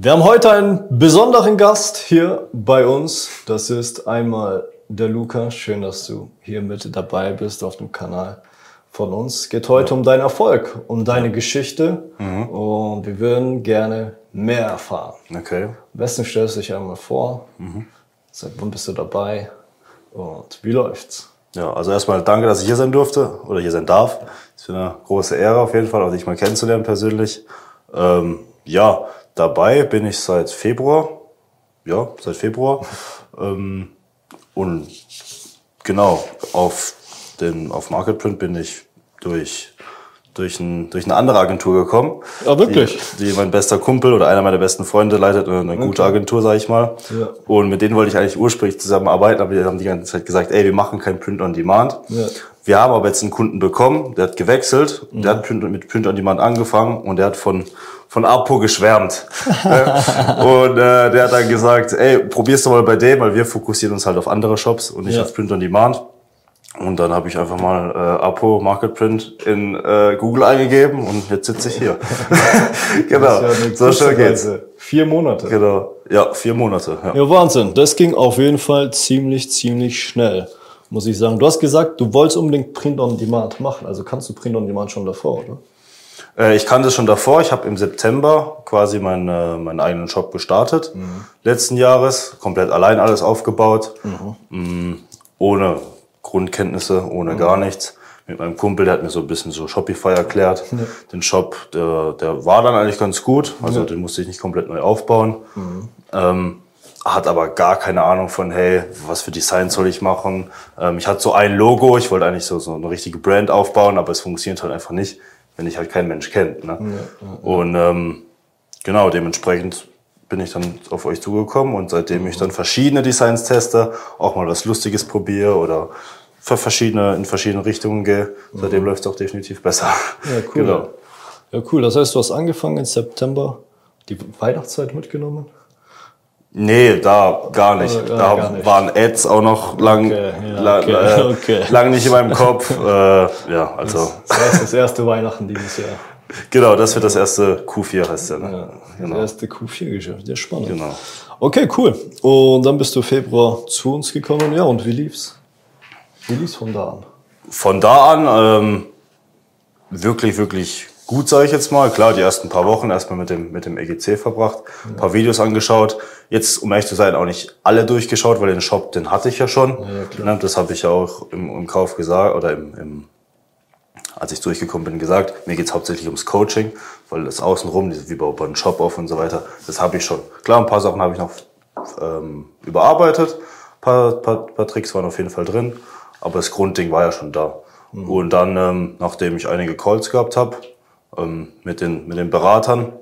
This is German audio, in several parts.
Wir haben heute einen besonderen Gast hier bei uns. Das ist einmal der Luca. Schön, dass du hier mit dabei bist auf dem Kanal von uns. Es geht heute um deinen Erfolg, um deine Geschichte und wir würden gerne mehr erfahren. Okay. Am besten stellst du dich einmal vor. Seit wann bist du dabei und wie läuft's? Ja, also erstmal danke, dass ich hier sein durfte oder hier sein darf. Das ist eine große Ehre auf jeden Fall, auch dich mal kennenzulernen persönlich. Ähm, ja, dabei bin ich seit Februar. Ja, seit Februar. ähm, und genau, auf den, auf Marketprint bin ich durch, durch, ein, durch eine andere Agentur gekommen. Ah, wirklich? Die, die mein bester Kumpel oder einer meiner besten Freunde leitet eine, eine gute Agentur, sag ich mal. Ja. Und mit denen wollte ich eigentlich ursprünglich zusammenarbeiten, aber die haben die ganze Zeit gesagt, ey, wir machen kein Print on Demand. Ja. Wir haben aber jetzt einen Kunden bekommen, der hat gewechselt, der hat mit Print on Demand angefangen und der hat von von Apo geschwärmt. und äh, der hat dann gesagt, ey, probier's doch mal bei dem, weil wir fokussieren uns halt auf andere Shops und nicht Ja. auf Print on Demand. Und dann habe ich einfach mal äh, Apo Market Print in äh, Google eingegeben und jetzt sitze ich hier. genau, ja so schnell geht's. Reise. Vier Monate. Genau, ja, vier Monate. Ja. Ja, Wahnsinn. Das ging auf jeden Fall ziemlich, ziemlich schnell, muss ich sagen. Du hast gesagt, du wolltest unbedingt Print on Demand machen. Also kannst du Print on Demand schon davor, oder? Äh, ich kannte es schon davor. Ich habe im September quasi meinen, äh, meinen eigenen Shop gestartet. Letzten Jahres. Komplett allein alles aufgebaut. Mm, ohne Grundkenntnisse, ohne gar nichts. Mit meinem Kumpel, der hat mir so ein bisschen so Shopify erklärt. Den Shop, der, der war dann eigentlich ganz gut. Also den musste ich nicht komplett neu aufbauen. Ähm, hat aber gar keine Ahnung von, hey, was für Design soll ich machen. Ähm, ich hatte so ein Logo, ich wollte eigentlich so, so eine richtige Brand aufbauen, aber es funktioniert halt einfach nicht, wenn ich halt keinen Mensch kennt. Ne? Und ähm, genau, dementsprechend bin ich dann auf euch zugekommen und seitdem ich dann verschiedene Designs teste, auch mal was Lustiges probiere oder für verschiedene, in verschiedene Richtungen gehe, seitdem läuft es auch definitiv besser. Ja, cool. Genau. Ja, cool. Das heißt, du hast angefangen im September, die Weihnachtszeit mitgenommen? Nee, da gar nicht. Ja, da gar nicht. waren Ads auch noch lang, Okay, ja, la- okay, äh, okay. lang nicht in meinem Kopf. äh, ja, also Das heißt, das erste Weihnachten dieses Jahr. genau, das wird das erste Q4 heißt ja. Ne? Ja, das erste Q4-Geschäft. Ja, spannend. Genau. Okay, cool. Und dann bist du Februar zu uns gekommen. Ja, und wie lief's? Wie lief's von da an? Von da an ähm, wirklich, wirklich gut, sage ich jetzt mal. Klar, die ersten paar Wochen erstmal mit dem, mit dem EGC verbracht, ein paar Videos angeschaut. Jetzt, um ehrlich zu sein, auch nicht alle durchgeschaut, weil den Shop, den hatte ich ja schon. Ja. Ne, Das habe ich ja auch im, im Kauf gesagt oder im, im als ich durchgekommen bin, gesagt, mir geht's hauptsächlich ums Coaching, weil das außenrum, wie man einen Shop auf und so weiter, das habe ich schon. Klar, ein paar Sachen habe ich noch ähm, überarbeitet, ein paar, paar, paar Tricks waren auf jeden Fall drin, aber das Grundding war ja schon da. Und dann, ähm, nachdem ich einige Calls gehabt habe ähm, mit, den, mit den Beratern,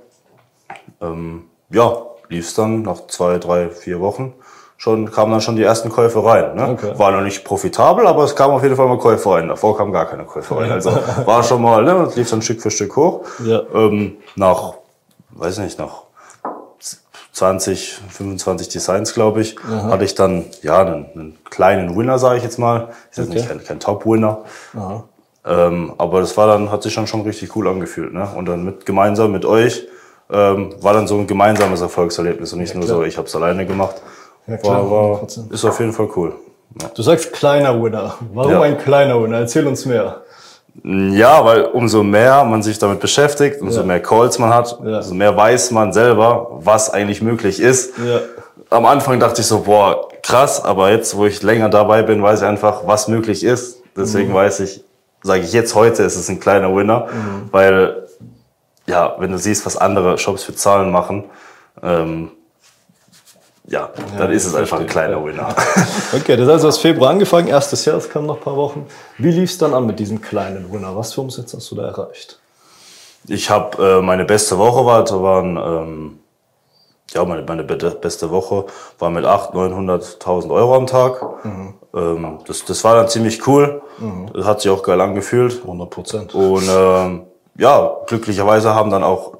ähm, ja, lief's dann nach zwei, drei, vier Wochen schon, kamen dann schon die ersten Käufe rein. Ne? Okay. War noch nicht profitabel, aber es kamen auf jeden Fall mal Käufe rein. Davor kamen gar keine Käufe rein. Also war schon mal, ne, es lief dann Stück für Stück hoch. Ja. Ähm, nach, weiß nicht, nach 20, 25 Designs, glaube ich, hatte ich dann ja einen, einen kleinen Winner, sage ich jetzt mal. Ist jetzt Okay. nicht kein, kein Top-Winner. Ähm, aber das war dann, hat sich dann schon richtig cool angefühlt. Ne? Und dann mit gemeinsam mit euch ähm, war dann so ein gemeinsames Erfolgserlebnis und nicht nur so, ich habe es alleine gemacht. Ja, klar, war, war, 100%. ist auf jeden Fall cool. Ja. Du sagst kleiner Winner. Warum Ja. ein kleiner Winner? Erzähl uns mehr. Ja, weil umso mehr man sich damit beschäftigt, umso Ja. mehr Calls man hat, Ja. umso mehr weiß man selber, was eigentlich möglich ist. Ja. Am Anfang dachte ich so, boah, krass, aber jetzt, wo ich länger dabei bin, weiß ich einfach, was möglich ist. Deswegen Mhm. weiß ich, sage ich jetzt heute, ist es ein kleiner Winner, Mhm. weil, ja, wenn du siehst, was andere Shops für Zahlen machen, ähm, ja, dann ist es einfach ein kleiner Winner. Okay, das heißt, du hast Februar angefangen, erstes Jahr, das kam nach ein paar Wochen. Wie lief's dann an mit diesem kleinen Winner? Was für Umsätze hast du da erreicht? Ich habe äh, meine beste Woche war, waren ähm, ja meine, meine be- beste Woche war mit 800.000, 900.000 Euro am Tag. Ähm, das, das war dann ziemlich cool. Das hat sich auch geil angefühlt. 100 Prozent. Und ähm, ja, glücklicherweise haben dann auch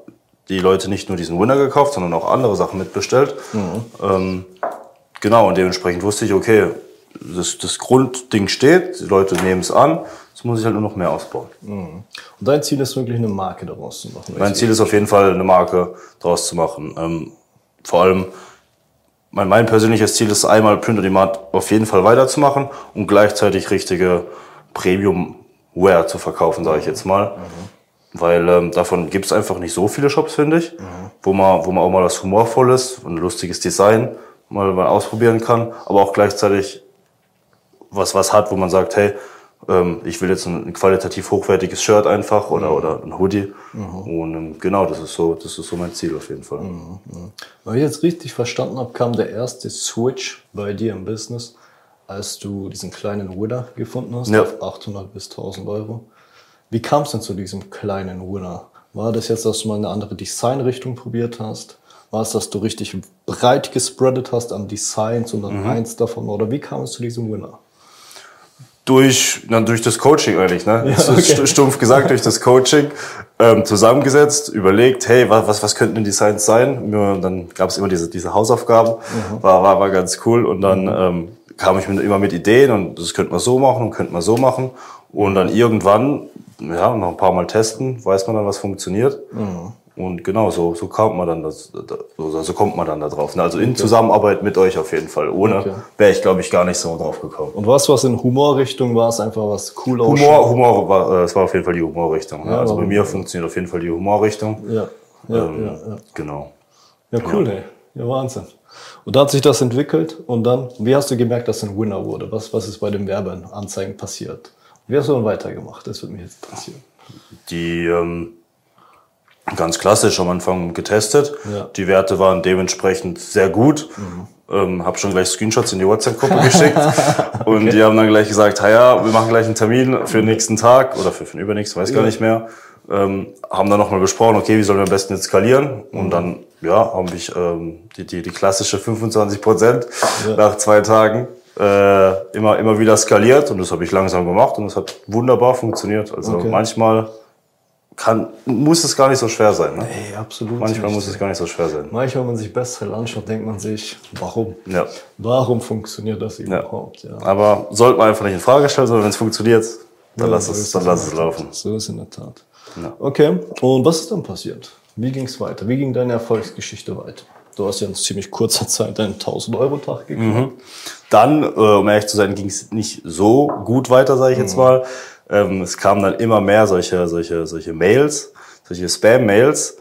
die Leute nicht nur diesen Winner gekauft, sondern auch andere Sachen mitbestellt. Ähm, genau, und dementsprechend wusste ich, okay, das, das Grundding steht, die Leute nehmen es an, jetzt muss ich halt nur noch mehr ausbauen. Und dein Ziel ist wirklich eine Marke daraus zu machen. Mein Ziel ist auf jeden Fall, eine Marke draus zu machen. Ähm, vor allem mein, mein persönliches Ziel ist einmal Print on Demand auf jeden Fall weiterzumachen und gleichzeitig richtige Premium-Wear zu verkaufen, sage ich jetzt mal. Mhm. Weil ähm, davon gibt es einfach nicht so viele Shops, finde ich, mhm. wo, man, wo man auch mal was Humorvolles und ein lustiges Design mal, mal ausprobieren kann, aber auch gleichzeitig was, was hat, wo man sagt, hey, ähm, ich will jetzt ein, ein, qualitativ hochwertiges Shirt einfach oder, mhm. oder ein Hoodie. Mhm. Und ähm, genau, das ist, so, das ist so mein Ziel auf jeden Fall. Wenn ich jetzt richtig verstanden habe, kam der erste Switch bei dir im Business, als du diesen kleinen Winner gefunden hast, ja. auf 800 bis 1000 Euro. Wie kam es denn zu diesem kleinen Winner? War das jetzt, dass du mal eine andere Designrichtung probiert hast? War es, dass du richtig breit gespreadet hast an Designs und dann mhm. eins davon? Oder wie kam es zu diesem Winner? durch, na, durch das Coaching eigentlich, ne? Ja, okay. Stumpf gesagt, durch das Coaching ähm, zusammengesetzt, überlegt, hey, was, was, was könnten denn Designs sein? Und dann gab es immer diese, diese Hausaufgaben, mhm. war, war, war ganz cool. Und dann mhm. ähm, kam ich mit, immer mit Ideen und das könnte man so machen und könnte man so machen. Und dann irgendwann, ja, noch ein paar Mal testen, weiß man dann, was funktioniert. Mhm. Und genau, so, so kommt man dann das, so, so kommt man dann da drauf. Also in Zusammenarbeit mit euch auf jeden Fall. Ohne okay. wäre ich, glaube ich, gar nicht so drauf gekommen. Und was was in Humorrichtung war es einfach was cool Humor, Humor war, äh, es war auf jeden Fall die Humorrichtung. Ja, also bei mir funktioniert auf jeden Fall die Humorrichtung. Ja. Ja, ähm, ja, ja. Genau. Ja, cool, ey. Ja, Wahnsinn. Und da hat sich das entwickelt und dann, wie hast du gemerkt, dass es ein Winner wurde? Was, was ist bei den Werbeanzeigen passiert? Wie hast du dann weitergemacht? Das würde mich jetzt interessieren. Die, ähm, ganz klassisch am Anfang getestet. Ja. Die Werte waren dementsprechend sehr gut. Mhm. Ähm, habe schon gleich Screenshots in die WhatsApp-Gruppe geschickt und okay. die haben dann gleich gesagt, ja, wir machen gleich einen Termin für den nächsten Tag oder für, für den übernächsten, weiß ja. gar nicht mehr. Ähm, haben dann nochmal besprochen, okay, wie sollen wir am besten jetzt skalieren? Mhm. Und dann, ja, habe ich ähm, die, die, die klassische 25 Prozent ja. nach zwei Tagen äh, immer, immer wieder skaliert und das habe ich langsam gemacht und es hat wunderbar funktioniert. Also okay. manchmal kann, muss es gar nicht so schwer sein. Ne? Nee, absolut. Manchmal nicht. muss es gar nicht so schwer sein. Manchmal, wenn man sich Bestseller anschaut, denkt man sich, warum? Ja. Warum funktioniert das überhaupt? Ja. ja. Aber sollte man einfach nicht in Frage stellen, sondern wenn es funktioniert, dann ja, lass es, dann lass es laufen. So ist in der Tat. Ja. Okay. Und was ist dann passiert? Wie ging es weiter? Wie ging deine Erfolgsgeschichte weiter? Du hast ja in ziemlich kurzer Zeit einen 1000-Euro-Tag gekriegt. Mhm. Dann, äh, um ehrlich zu sein, ging es nicht so gut weiter, sage ich mhm. jetzt mal. Ähm, es kamen dann immer mehr solche, solche, solche Mails, solche Spam-Mails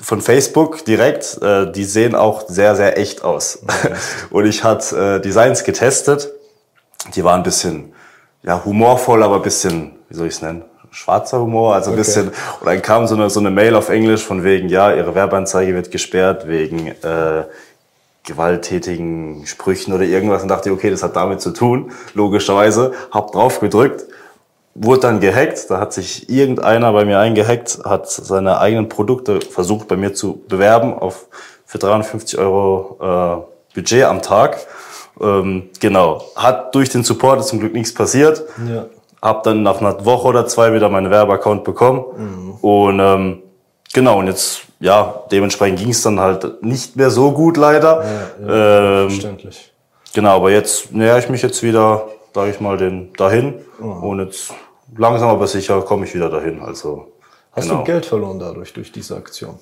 von Facebook direkt. Äh, die sehen auch sehr, sehr echt aus. Und ich hatte äh, Designs getestet. Die waren ein bisschen ja, humorvoll, aber ein bisschen, wie soll ich es nennen? schwarzer Humor, also ein okay. bisschen. Und dann kam so eine, so eine Mail auf Englisch von wegen, ja, ihre Werbeanzeige wird gesperrt wegen äh, gewalttätigen Sprüchen oder irgendwas und dachte, okay, das hat damit zu tun, logischerweise. Hab drauf gedrückt wurde dann gehackt. Da hat sich irgendeiner bei mir eingehackt, hat seine eigenen Produkte versucht bei mir zu bewerben auf für 350 Euro äh, Budget am Tag. Ähm, genau. Hat durch den Support zum Glück nichts passiert. Ja. Hab dann nach einer Woche oder zwei wieder meinen Werbeaccount bekommen. Mhm. Und ähm, genau, und jetzt, ja, dementsprechend ging es dann halt nicht mehr so gut leider. Ja, ja, ähm, verständlich. Genau, aber jetzt näher ich mich jetzt wieder, sage ich mal, den dahin. Mhm. Und jetzt langsam aber sicher komme ich wieder dahin. Also, Hast genau. du Geld verloren dadurch, durch diese Aktion?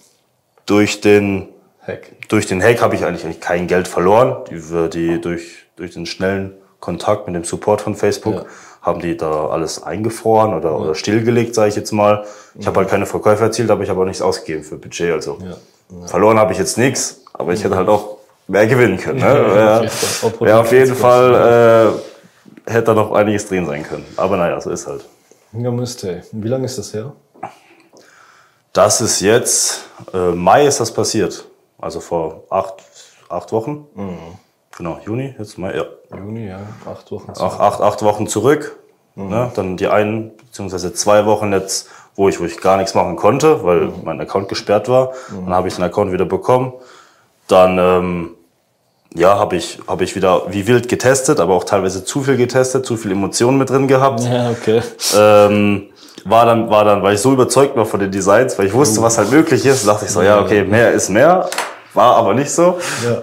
Durch den Hack. Durch den Hack habe ich eigentlich, eigentlich kein Geld verloren. Die, die durch, durch den schnellen Kontakt mit dem Support von Facebook ja. Haben die da alles eingefroren oder, ja. oder stillgelegt, sage ich jetzt mal. Ich ja. habe halt keine Verkäufe erzielt, aber ich habe auch nichts ausgegeben für Budget. Also verloren habe ich jetzt nichts, aber ich hätte halt auch mehr gewinnen können. Ne? Ja, ja, auf jeden Fall äh, hätte da noch einiges drin sein können. Aber naja, so ist halt. Ja, müsste. Wie lange ist das her? Das ist jetzt, äh, Mai ist das passiert. Also vor acht, acht Wochen. Mhm. Genau, Juni, jetzt Mai, ja. Juni, ja, acht Wochen zurück. Ach, acht, acht Wochen zurück. Mhm. Ne? Dann die einen, beziehungsweise zwei Wochen jetzt, wo ich, wo ich gar nichts machen konnte, weil mhm. mein Account gesperrt war. Mhm. Dann habe ich den Account wieder bekommen. Dann ähm, ja, habe ich, hab ich wieder wie wild getestet, aber auch teilweise zu viel getestet, zu viel Emotionen mit drin gehabt. Ja, okay. Ähm, war dann, war dann, weil ich so überzeugt war von den Designs, weil ich wusste, was halt möglich ist, dachte ich so, ja, okay, mehr ist mehr. War aber nicht so. Ja.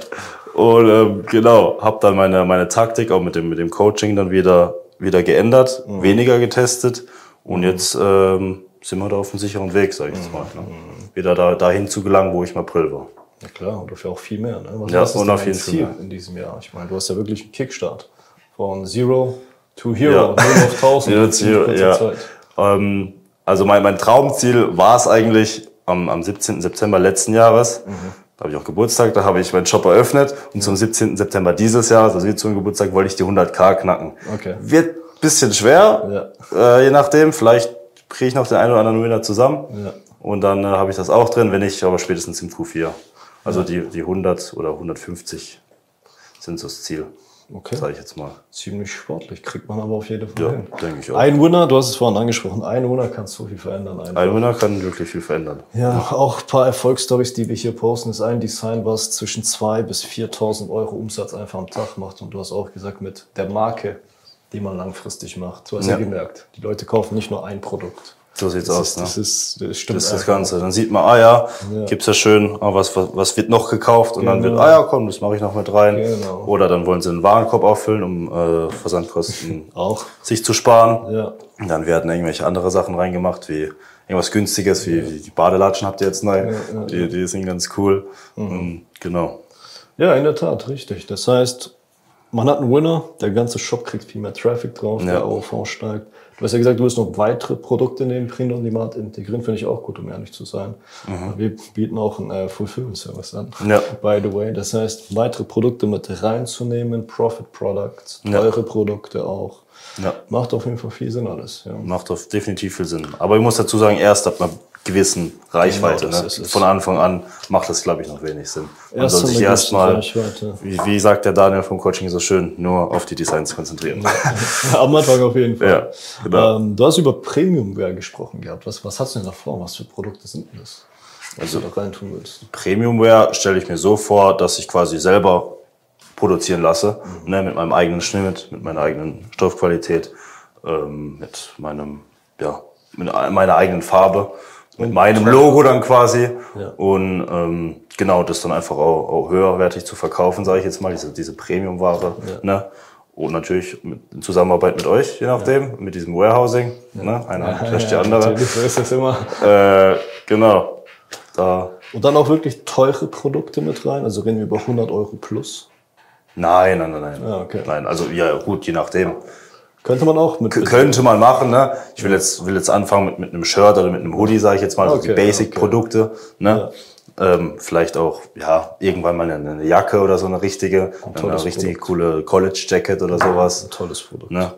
Und ähm, genau, habe dann meine, meine Taktik auch mit dem, mit dem Coaching dann wieder, wieder geändert, mhm. weniger getestet. Und mhm. jetzt ähm, sind wir da auf einem sicheren Weg, sag ich jetzt mhm. mal. Ne? Wieder da, dahin zu gelangen, wo ich im April war. Ja klar, und dafür auch viel mehr. Ne? Was Ja, ist und auf jeden Ziel mehr. in diesem Jahr? Ich meine, du hast ja wirklich einen Kickstart. Von Zero to Hero, Ja. 0 auf 1000 Zero in kurzer ja. Zeit. Ähm, also mein, mein Traumziel war es eigentlich am, am 17. September letzten Jahres. Mhm. Da habe ich auch Geburtstag, da habe ich meinen Shop eröffnet. Und zum 17. September dieses Jahres, also wie zum Geburtstag, wollte ich die 100k knacken. Okay. Wird bisschen schwer, äh, je nachdem. Vielleicht kriege ich noch den einen oder anderen Winner zusammen. Ja. Und dann äh, habe ich das auch drin, wenn nicht, aber spätestens im Q4. Also die, die 100 oder 150 sind so das Ziel, Okay. sage ich jetzt mal. Ziemlich sportlich, kriegt man aber auf jeden Fall Ja, hin. denke ich auch. Ein Winner, du hast es vorhin angesprochen, ein Winner kann so viel verändern. Einfach. Ein Winner kann wirklich viel verändern. Ja, auch ein paar Erfolgsstories, die wir hier posten, ist ein Design, was zwischen 2.000 bis 4.000 Euro Umsatz einfach am Tag macht. Und du hast auch gesagt, mit der Marke, die man langfristig macht. Du hast ja, Ja. gemerkt, die Leute kaufen nicht nur ein Produkt. So sieht's Das, aus. ist, ne? das, ist, das stimmt Das ist das. Ganze. Dann sieht man, ah ja, Ja. gibt's ja schön, ah, was, was, was wird noch gekauft? Und dann Genau. wird, ah ja, komm, das mache ich noch mit rein. Genau. Oder dann wollen sie einen Warenkorb auffüllen, um äh, Versandkosten Auch. sich zu sparen. Ja. Und dann werden irgendwelche andere Sachen reingemacht, wie irgendwas Günstiges, wie, wie die Badelatschen habt ihr jetzt neu. Die, die sind ganz cool. Mhm. Ähm, genau. ja, in der Tat, richtig. Das heißt, man hat einen Winner, der ganze Shop kriegt viel mehr Traffic drauf, Ja. der OV steigt. Du hast ja gesagt, du willst noch weitere Produkte in den Print on Demand integrieren, finde ich auch gut, um ehrlich zu sein. Wir bieten auch einen äh, Fulfillment Service an, Mhm. Ja. by the way. Das heißt, weitere Produkte mit reinzunehmen, Profit Products, Ja. teure Produkte auch. Ja. Macht auf jeden Fall viel Sinn alles. Ja. Macht auf definitiv viel Sinn. Aber ich muss dazu sagen, erst ab einer gewissen Reichweite. Genau, ne? Von Anfang an macht das, glaube ich, noch wenig Sinn. Man Erst soll so sich erstmal, wie, wie sagt der Daniel vom Coaching so schön, nur auf die Designs konzentrieren. Am Anfang auf jeden Fall. Ja, genau. ähm, du hast über Premiumware gesprochen gehabt. Was, was hast du denn da vor? Was für Produkte sind denn das? Was Also- du da reintun willst? Premiumware stelle ich mir so vor, dass ich quasi selber produzieren lasse, Mhm. ne, mit meinem eigenen Schnitt, mit meiner eigenen Stoffqualität, ähm, mit meinem, ja, mit meiner eigenen Farbe, mit meinem Logo dann quasi Ja. und ähm, genau das dann einfach auch, auch höherwertig zu verkaufen, sage ich jetzt mal, diese, diese Premiumware, ne? Und natürlich mit, in Zusammenarbeit mit euch, je nachdem, mit diesem Warehousing, ne? Eine Hand wäscht die andere. So ist das immer. Äh, genau. Da Und dann auch wirklich teure Produkte mit rein. Also reden wir über 100 Euro plus. Nein, nein, nein, nein. Ah, okay. Nein, also ja, gut, je nachdem. Könnte man auch mit. Könnte man machen, ne? Ich will jetzt, will jetzt anfangen mit, mit einem Shirt oder mit einem Hoodie, sage ich jetzt mal, so die Okay, Basic-Produkte, ne? Ähm, vielleicht auch, ja, irgendwann mal eine, eine Jacke oder so eine richtige, eine tolles richtige Produkt. coole College-Jacket oder sowas, Ein tolles Produkt. ne?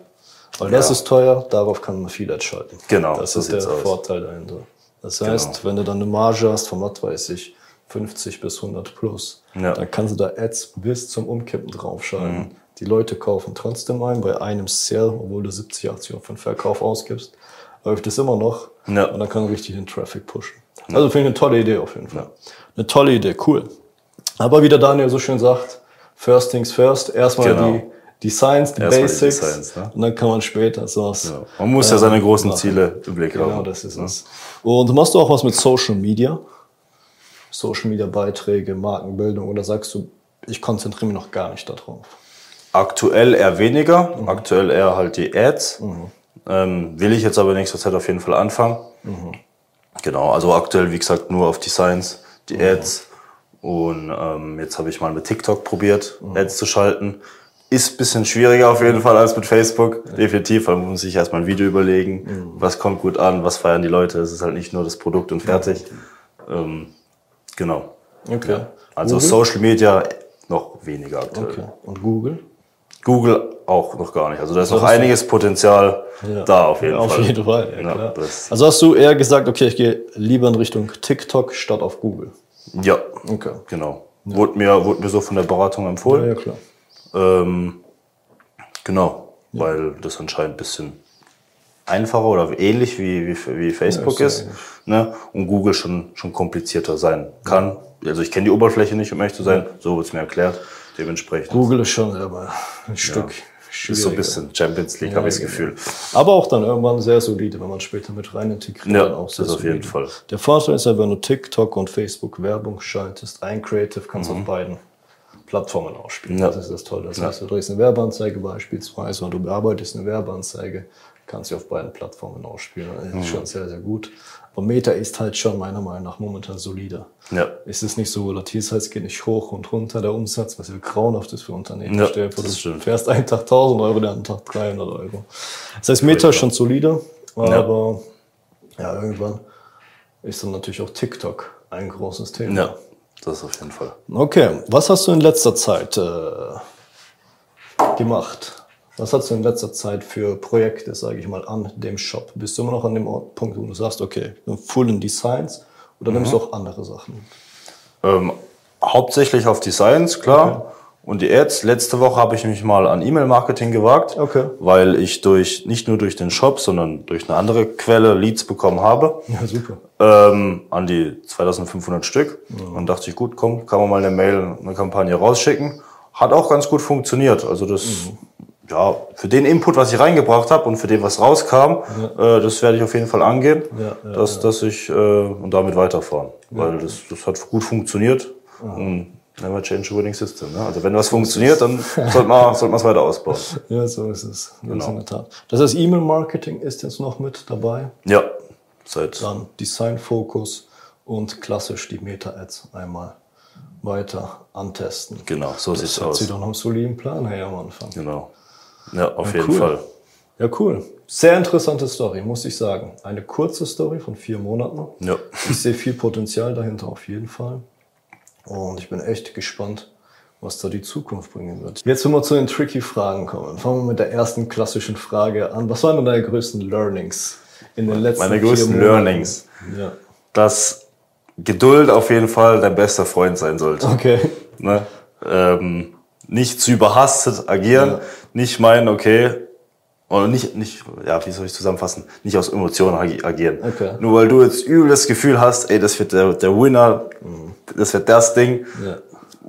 Weil das ist teuer, darauf kann man viel entscheiden. Genau, Das so ist der aus. Vorteil dahinter. Das heißt, wenn du dann eine Marge hast von, was weiß ich, 50 bis 100 plus, Ja. dann kannst du da Ads bis zum Umkippen draufschalten. Die Leute kaufen trotzdem ein bei einem Sale, obwohl du 70, 80 Euro für den Verkauf ausgibst, läuft es immer noch Ja. und dann kann man richtig den Traffic pushen. Also finde ich eine tolle Idee auf jeden Fall. Eine tolle Idee, cool. Aber wie der Daniel so schön sagt, first things first, erstmal Genau. die die Erstmal die Basics Designs, ne? und dann kann man später sowas. Ja. Man muss ja seine großen machen. Ziele im Blick Genau, haben. das ist es. Und machst du auch was mit Social Media? Social Media Beiträge, Markenbildung oder sagst du, ich konzentriere mich noch gar nicht darauf? Aktuell eher weniger, Mhm. aktuell eher halt die Ads. Ähm, will ich jetzt aber nächster Zeit auf jeden Fall anfangen. Mhm. Genau, also aktuell, wie gesagt, nur auf Designs, die Mhm. Ads. Und ähm, jetzt habe ich mal mit TikTok probiert, Mhm. Ads zu schalten. Ist ein bisschen schwieriger auf jeden Fall als mit Facebook, definitiv, weil man muss sich erstmal ein Video überlegen, Mhm. was kommt gut an, was feiern die Leute. Es ist halt nicht nur das Produkt und fertig. Ähm, genau. Okay. Also Google? Social Media noch weniger aktuell. Okay. Und Google? Google auch noch gar nicht. Also da ist noch einiges Potenzial da auf jeden Ja, auf Fall. jeden Fall, ja, Ja, klar. Also hast du eher gesagt, okay, ich gehe lieber in Richtung TikTok statt auf Google. Ja, Okay. genau. Wurde, mir, wurde mir so von der Beratung Ja, empfohlen. ja klar. Ähm, genau, weil das anscheinend ein bisschen einfacher oder ähnlich wie, wie, wie Facebook Ja, ist. ist ne? Und Google schon, schon komplizierter sein kann. Also ich kenne die Oberfläche nicht, um ehrlich zu sein. So wird es mir erklärt. Dementsprechend Google ist schon aber ein Stück ist so ein bisschen Champions League, habe ich das Gefühl. Aber auch dann irgendwann sehr solide, wenn man später mit rein integriert. Ja, auch sehr das auf jeden. Fall. Der Vorteil ist ja, wenn du TikTok und Facebook Werbung schaltest, ein Creative kannst du auf beiden Plattformen ausspielen. Mhm. Ja. Das ist das Tolle. Das heißt, du drehst eine Werbeanzeige beispielsweise und du bearbeitest eine Werbeanzeige, kannst du auf beiden Plattformen ausspielen. Das ist schon sehr, sehr gut. Aber Meta ist halt schon meiner Meinung nach momentan solider. Ja. Es ist nicht so volatil, das heißt, es geht nicht hoch und runter der Umsatz, was ja grauenhaft ist für Unternehmen. Ja, Stell dir vor, das du stimmt. fährst einen Tag 1000 Euro, den anderen Tag 300 Euro. Das heißt, Meta ist schon solider, aber ja. irgendwann ist dann natürlich auch TikTok ein großes Thema. Ja, das auf jeden Fall. Okay, was hast du in letzter Zeit äh, gemacht? Was hast du in letzter Zeit für Projekte, sage ich mal, an dem Shop? Bist du immer noch an dem Punkt, wo du sagst, okay, ich bin full in Designs oder nimmst du auch andere Sachen? Ähm, hauptsächlich auf Designs, klar. Und die Ads. Letzte Woche habe ich mich mal an E-Mail-Marketing gewagt, Okay. weil ich durch nicht nur durch den Shop, sondern durch eine andere Quelle Leads bekommen habe. Ja, super. ähm, an die 2500 Stück. Dann dachte ich, gut, komm, kann man mal eine Mail, eine Kampagne rausschicken. Hat auch ganz gut funktioniert. Also das, ja, für den Input, was ich reingebracht habe und für den, was rauskam, äh, das werde ich auf jeden Fall angehen, Ja, ja, dass, dass ich äh, und damit weiterfahren. Weil das, das hat gut funktioniert. Und never change a winning system. Ne? Also wenn was funktioniert, dann sollte man sollte man es weiter ausbauen. Ja, so ist es. Das Genau. ist der Tat. Das heißt, E-Mail-Marketing ist jetzt noch mit dabei. Ja, seit Dann Design-Fokus und klassisch die Meta-Ads einmal weiter antesten. genau, so sieht's Das hört aus. sich doch noch einen soliden Plan her am Anfang. Genau. Ja, auf jeden cool. Fall. Ja, cool. Sehr interessante Story, muss ich sagen. Eine kurze Story von vier Monaten. Ja. Ich sehe viel Potenzial dahinter auf jeden Fall. Und ich bin echt gespannt, was da die Zukunft bringen wird. Jetzt, wenn wir zu den tricky Fragen kommen, fangen wir mit der ersten klassischen Frage an. Was waren denn deine größten Learnings in den letzten Meine größten? Learnings. Ja. dass Geduld auf jeden Fall dein bester Freund sein sollte. Okay. Ne? Ähm, nicht zu überhastet agieren, Ja. nicht meinen, okay, oder nicht, nicht, ja, wie soll ich zusammenfassen, nicht aus Emotionen agi- agieren. Okay. Nur weil du jetzt übel das Gefühl hast, ey, das wird der, der Winner, das wird das Ding, Ja.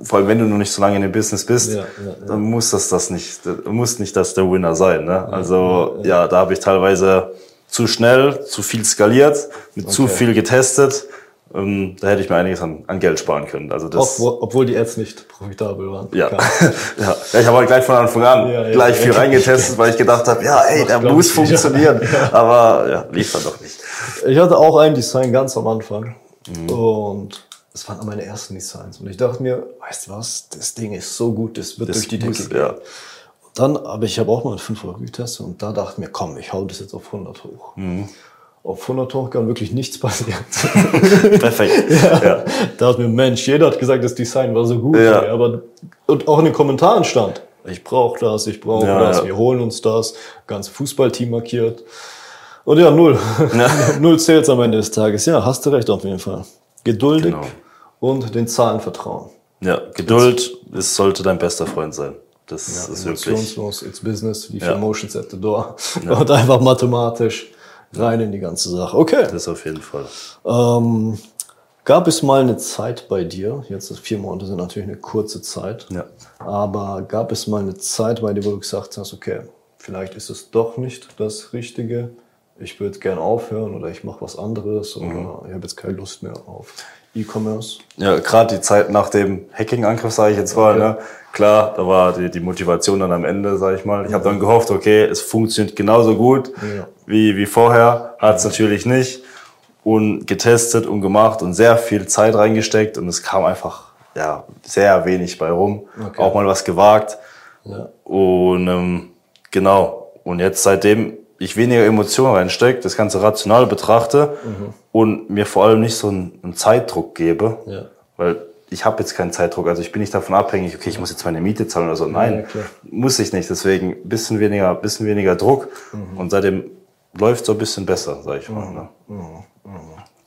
vor allem wenn du noch nicht so lange in dem Business bist, Ja, dann muss das das nicht, muss nicht das der Winner sein. Ne? Also ja, da habe ich teilweise zu schnell, zu viel skaliert, mit zu Okay. viel getestet. Ähm, da hätte ich mir einiges an, an Geld sparen können. Also das, Obwohl, obwohl die Ads nicht profitabel waren. ja. Ja. ja, ich habe halt gleich von Anfang an Ja, gleich viel reingetestet, weil ich gedacht habe, ja, ey, der muss funktionieren. Aber ja, lief dann doch nicht. Ich hatte auch ein Design ganz am Anfang. Mhm. Und es waren meine ersten Designs. Und ich dachte mir, weißt du was, das Ding ist so gut, das wird Das durch die Decke gehen. ja. Dann, aber ich habe auch mal mit 5 Euro getestet und da dachte ich mir, komm, ich hau das jetzt auf 100 hoch. Mhm. Auf 100 hoch kann wirklich nichts passieren. Perfekt. ja. Da dachte ich mir, Mensch, jeder hat gesagt, das Design war so gut. Ja. Aber, und auch in den Kommentaren stand, ich brauche das, ich brauche Ja, das, ja. wir holen uns das. Ganz Fußballteam markiert. Und ja, null. Ja. null zählt am Ende des Tages. Ja, hast du recht auf jeden Fall. Geduldig Genau. und den Zahlen vertrauen. ja, Geduld ist, sollte dein bester Freund sein. Das ist wirklich. Emotionslos, it's business, viel Ja. Motions at the door. Und einfach mathematisch rein in die ganze Sache. Okay. Das auf jeden Fall. Ähm, gab es mal eine Zeit bei dir, jetzt vier Monate sind natürlich eine kurze Zeit, Ja. aber gab es mal eine Zeit bei dir, wo du gesagt hast, okay, vielleicht ist es doch nicht das Richtige, ich würde gern aufhören oder ich mache was anderes oder Mhm. ich habe jetzt keine Lust mehr auf E-Commerce. Ja, gerade die Zeit nach dem Hacking-Angriff, sage ich jetzt mal, ne? klar, da war die, die Motivation dann am Ende, sage ich mal. Ich habe dann gehofft, okay, es funktioniert genauso gut Ja. wie, wie vorher, hat es natürlich nicht. Und getestet und gemacht und sehr viel Zeit reingesteckt und es kam einfach ja, sehr wenig bei rum. Okay. Auch mal was gewagt. Ja. Und ähm, genau. Und jetzt seitdem ich weniger Emotionen reinstecke, das Ganze rational betrachte Mhm. und mir vor allem nicht so einen, einen Zeitdruck gebe, Ja. weil ich habe jetzt keinen Zeitdruck. Also ich bin nicht davon abhängig, okay, ich muss jetzt meine Miete zahlen oder so. Nein, Ja, muss ich nicht. Deswegen ein bisschen weniger, bisschen weniger Druck Mhm. und seitdem läuft so ein bisschen besser, sag ich mal. Ne?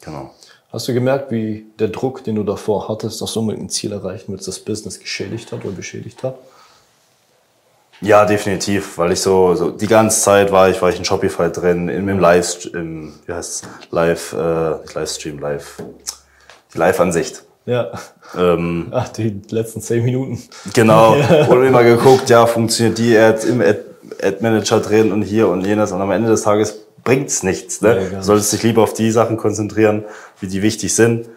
Genau. Hast du gemerkt, wie der Druck, den du davor hattest, dass du unbedingt ein Ziel erreichen willst, das Business geschädigt hat oder beschädigt hat? Ja, definitiv, weil ich so, so die ganze Zeit war ich, war ich in Shopify drin, in, im Live, im, wie heißt Live, äh, nicht Livestream, Live, die Live-Ansicht. Ja. Ähm, Ach, die letzten zehn Minuten. genau, und immer geguckt, ja, funktioniert die Ad im Ad, Ad Manager drin und hier und jenes und am Ende des Tages bringt's nichts. Ne? gar du solltest dich lieber auf die Sachen konzentrieren, wie die wichtig sind,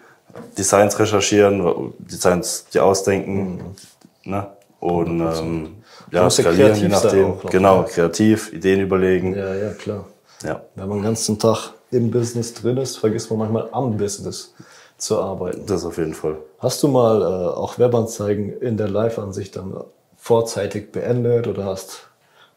Designs recherchieren, Designs dir ausdenken, Mhm. ne? und ähm, ja, ja skalieren, je nachdem. noch, genau, ne? kreativ, Ideen überlegen. Ja, ja, klar. Ja. Wenn man den ganzen Tag im Business drin ist, vergisst man manchmal am Business zu arbeiten. das auf jeden Fall. Hast du mal äh, auch Webanzeigen in der Live-Ansicht dann vorzeitig beendet oder hast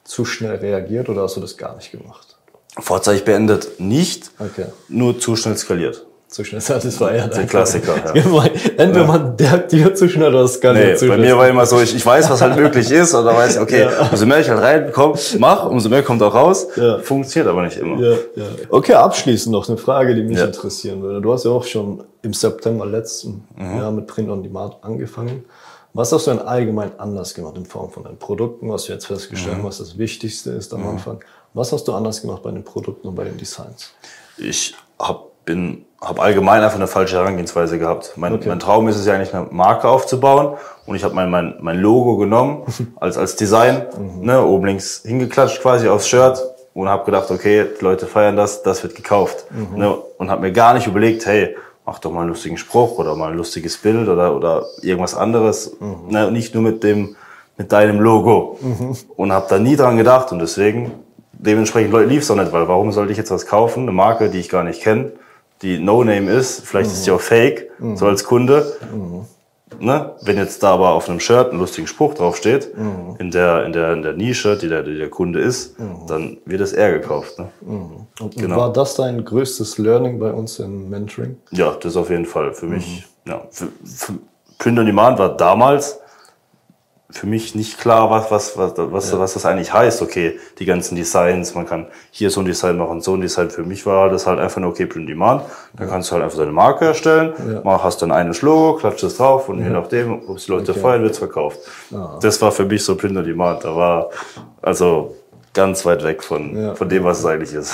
zu schnell reagiert oder hast du das gar nicht gemacht? Vorzeitig beendet nicht, Okay. nur zu schnell skaliert. Zu schnell, das war ja Der Klassiker, ja. Entweder man deaktiviert zu schnell oder skaliert Nee, zu bei schnell. mir war immer so, ich, ich weiß, was halt möglich ist, oder weiß ich, okay, umso mehr ich halt reinkomme, mach, umso mehr kommt auch raus. Ja. Funktioniert aber nicht immer. Ja, ja. Okay, abschließend noch eine Frage, die mich Ja. interessieren würde. Du hast ja auch schon im September letzten Mhm. Jahr mit Print on Demand angefangen. Was hast du denn allgemein anders gemacht in Form von deinen Produkten, was du jetzt festgestellt Mhm. hast, was das Wichtigste ist am Anfang? Was hast du anders gemacht bei den Produkten und bei den Designs? Ich hab, bin, hab allgemein einfach eine falsche Herangehensweise gehabt. Mein, mein Traum ist es ja eigentlich, eine Marke aufzubauen. Und ich habe mein, mein, mein Logo genommen als, als Design, ne, oben links hingeklatscht quasi aufs Shirt und habe gedacht, okay, die Leute feiern das, das wird gekauft. Ne, und habe mir gar nicht überlegt, hey, mach doch mal einen lustigen Spruch oder mal ein lustiges Bild oder, oder irgendwas anderes. Ne, nicht nur mit dem mit deinem Logo. Und habe da nie dran gedacht und deswegen dementsprechend lief es auch nicht, weil warum sollte ich jetzt was kaufen, eine Marke, die ich gar nicht kenne, die No-Name ist, vielleicht ist sie auch fake, so als Kunde. Ne? Wenn jetzt da aber auf einem Shirt ein lustiger Spruch draufsteht, in, der, in, der, in der Nische, die der, die der Kunde ist, dann wird es eher gekauft. Ne? Und Genau. war das dein größtes Learning bei uns im Mentoring? Ja, das auf jeden Fall. Für mich, ja, für, für Print on Demand war damals für mich nicht klar, was, was, was, was, was das eigentlich heißt. Okay, die ganzen Designs, man kann hier so ein Design machen, so ein Design. Für mich war das halt einfach nur, okay, Print Demand. Da kannst du halt einfach deine Marke erstellen, Ja. mach, hast dann ein Logo, klatscht es drauf und je nachdem, ob es die Leute Okay. feiern, wird es verkauft. Das war für mich so Print on Demand. Da war also ganz weit weg von, Ja. von dem, was es eigentlich ist.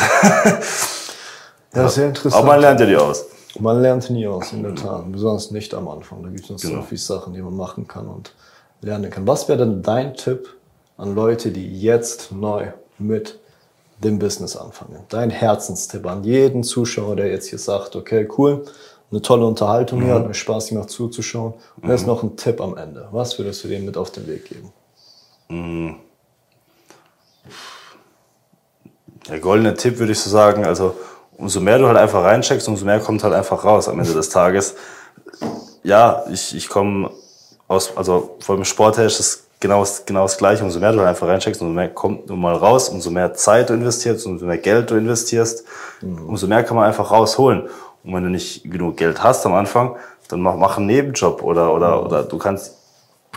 Ja, sehr interessant. Aber man lernt ja die aus. Man lernt nie aus, in der Tat. Besonders nicht am Anfang. Da gibt es noch Genau. so viele Sachen, die man machen kann und lernen kann. Was wäre denn dein Tipp an Leute, die jetzt neu mit dem Business anfangen? Dein Herzenstipp an jeden Zuschauer, der jetzt hier sagt, okay, cool, eine tolle Unterhaltung hier, hat mir Spaß gemacht zuzuschauen. Und da ist noch ein Tipp am Ende. Was würdest du dem mit auf den Weg geben? Der goldene Tipp würde ich so sagen, also umso mehr du halt einfach reincheckst, umso mehr kommt halt einfach raus am Ende des Tages. Ja, ich, ich komme aus, also vor dem Sport her ist das genau, das- genau das Gleiche. Umso mehr du einfach reincheckst, umso mehr kommt nun mal raus, umso mehr Zeit du investierst, umso mehr Geld du investierst, umso mehr kann man einfach rausholen. Und wenn du nicht genug Geld hast am Anfang, dann mach, mach einen Nebenjob oder, oder, oder du kannst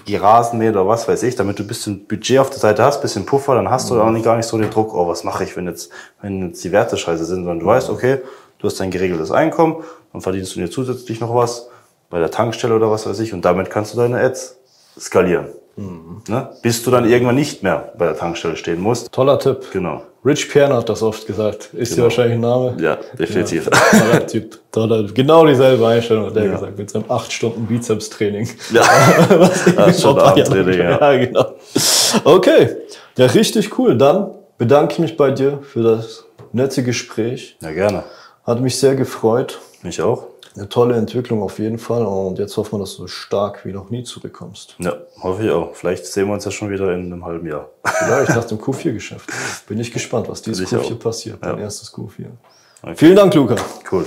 die Rasenmäher oder was weiß ich, damit du ein bisschen Budget auf der Seite hast, ein bisschen Puffer, dann hast du auch nicht, gar nicht so den Druck, oh, was mache ich, wenn jetzt, wenn jetzt die Werte scheiße sind, sondern du weißt, okay, du hast dein geregeltes Einkommen, dann verdienst du dir zusätzlich noch was bei der Tankstelle oder was weiß ich und damit kannst du deine Ads skalieren. Ne? Bis du dann irgendwann nicht mehr bei der Tankstelle stehen musst. Toller Tipp. Genau. Rich Piana hat das oft gesagt. Ist Genau. wahrscheinlich ein Name? Ja, definitiv. Ja, toller Typ. Toller, genau dieselbe Einstellung hat der Ja. gesagt, mit seinem 8 Stunden Bizeps-Training. Ja. Ein paar Jahren- Abendtraining, ja. ja, genau. Okay, ja, richtig cool. Dann bedanke ich mich bei dir für das nette Gespräch. ja, gerne. Hat mich sehr gefreut. Mich auch. Eine tolle Entwicklung auf jeden Fall. Und jetzt hoffen wir, dass du so stark wie noch nie zurückkommst. Ja, hoffe ich auch. Vielleicht sehen wir uns ja schon wieder in einem halben Jahr. Vielleicht nach dem Q4-Geschäft. Bin ich gespannt, was dieses Bin ich Q4 auch. passiert. Dein Ja. erstes Q4. Vielen Dank, Luca. Cool.